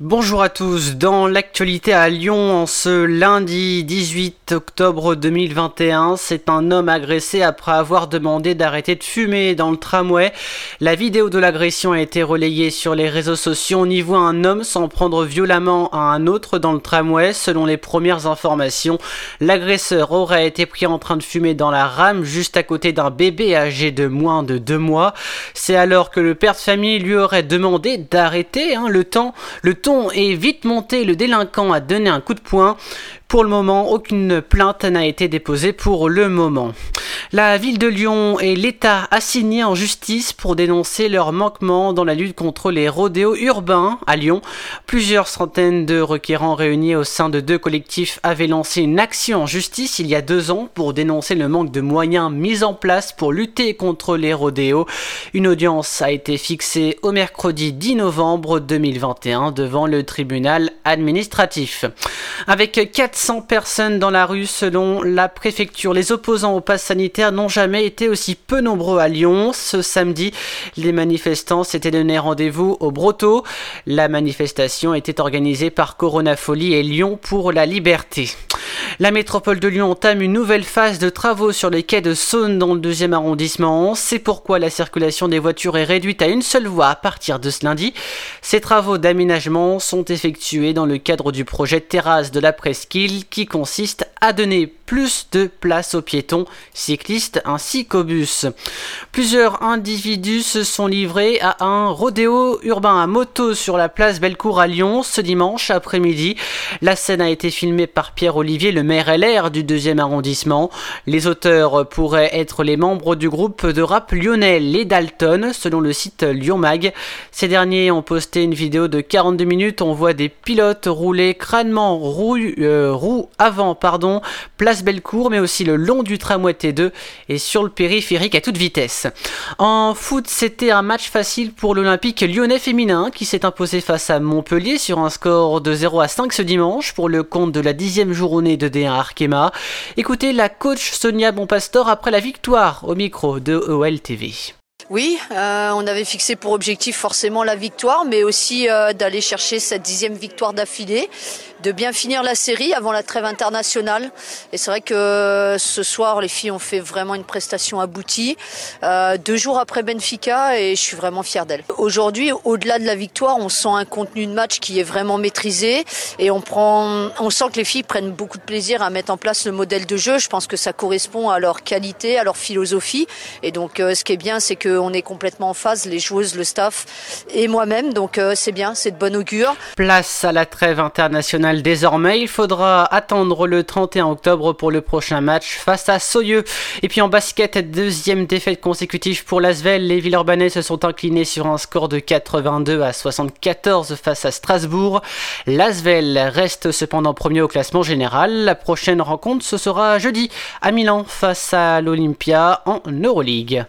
Bonjour à tous, dans l'actualité à Lyon en ce lundi 18 octobre 2021, c'est un homme agressé après avoir demandé d'arrêter de fumer dans le tramway. La vidéo de l'agression a été relayée sur les réseaux sociaux. On y voit un homme s'en prendre violemment à un autre dans le tramway. Selon les premières informations, l'agresseur aurait été pris en train de fumer dans la rame juste à côté d'un bébé âgé de moins de deux mois. C'est alors que le père de famille lui aurait demandé d'arrêter hein, le temps, ton est vite monté, le délinquant a donné un coup de poing. Pour le moment, aucune plainte n'a été déposée pour le moment. La ville de Lyon et l'État assignés en justice pour dénoncer leurs manquements dans la lutte contre les rodéos urbains à Lyon. Plusieurs centaines de requérants réunis au sein de deux collectifs avaient lancé une action en justice il y a deux ans pour dénoncer le manque de moyens mis en place pour lutter contre les rodéos. Une audience a été fixée au mercredi 10 novembre 2021 devant le tribunal administratif. Avec 400 personnes dans la rue selon la préfecture, les opposants au pass sanitaire n'ont jamais été aussi peu nombreux à Lyon. Ce samedi, les manifestants s'étaient donné rendez-vous au Broto. La manifestation était organisée par Corona Folie et Lyon pour la liberté. La métropole de Lyon entame une nouvelle phase de travaux sur les quais de Saône dans le deuxième arrondissement. C'est pourquoi la circulation des voitures est réduite à une seule voie à partir de ce lundi. Ces travaux d'aménagement sont effectués dans le cadre du projet Terrasse de la Presqu'île qui consiste à donner plus de place aux piétons, cyclistes ainsi qu'aux bus. Plusieurs individus se sont livrés à un rodéo urbain à moto sur la place Bellecour à Lyon ce dimanche après-midi. La scène a été filmée par Pierre Olivier, le maire LR du deuxième arrondissement. Les auteurs pourraient être les membres du groupe de rap lyonnais Les Dalton, selon le site Lyon Mag. Ces derniers ont posté une vidéo de 42 minutes. On voit des pilotes rouler crânement roue, euh, roue avant, pardon, place Bellecour, mais aussi le long du tramway T2 et sur le périphérique à toute vitesse. En foot, c'était un match facile pour l'Olympique lyonnais féminin qui s'est imposé face à Montpellier sur un score de 0 à 5 ce dimanche pour le compte de la dixième journée de D1 Arkema. Écoutez la coach Sonia Bonpastor après la victoire au micro de OL TV. Oui, euh, on avait fixé pour objectif forcément la victoire, mais aussi euh, d'aller chercher cette dixième victoire d'affilée, de bien finir la série avant la trêve internationale. Et c'est vrai que ce soir, les filles ont fait vraiment une prestation aboutie, euh, deux jours après Benfica, et je suis vraiment fière d'elles. Aujourd'hui, au-delà de la victoire, on sent un contenu de match qui est vraiment maîtrisé, et on prend, on sent que les filles prennent beaucoup de plaisir à mettre en place le modèle de jeu. Je pense que ça correspond à leur qualité, à leur philosophie, et donc ce qui est bien, c'est que on est complètement en phase, les joueuses, le staff et moi-même. Donc euh, c'est bien, c'est de bon augure. Place à la trêve internationale désormais. Il faudra attendre le 31 octobre pour le prochain match face à Soyeux. Et puis en basket, deuxième défaite consécutive pour l'Asvel. Les Villeurbanais se sont inclinés sur un score de 82 à 74 face à Strasbourg. L'Asvel reste cependant premier au classement général. La prochaine rencontre, ce sera jeudi à Milan face à l'Olympia en Euroleague.